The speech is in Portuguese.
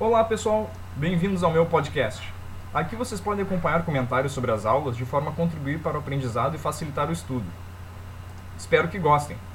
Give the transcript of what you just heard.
Olá pessoal, bem-vindos ao meu podcast. Aqui vocês podem acompanhar comentários sobre as aulas de forma a contribuir para o aprendizado e facilitar o estudo. Espero que gostem.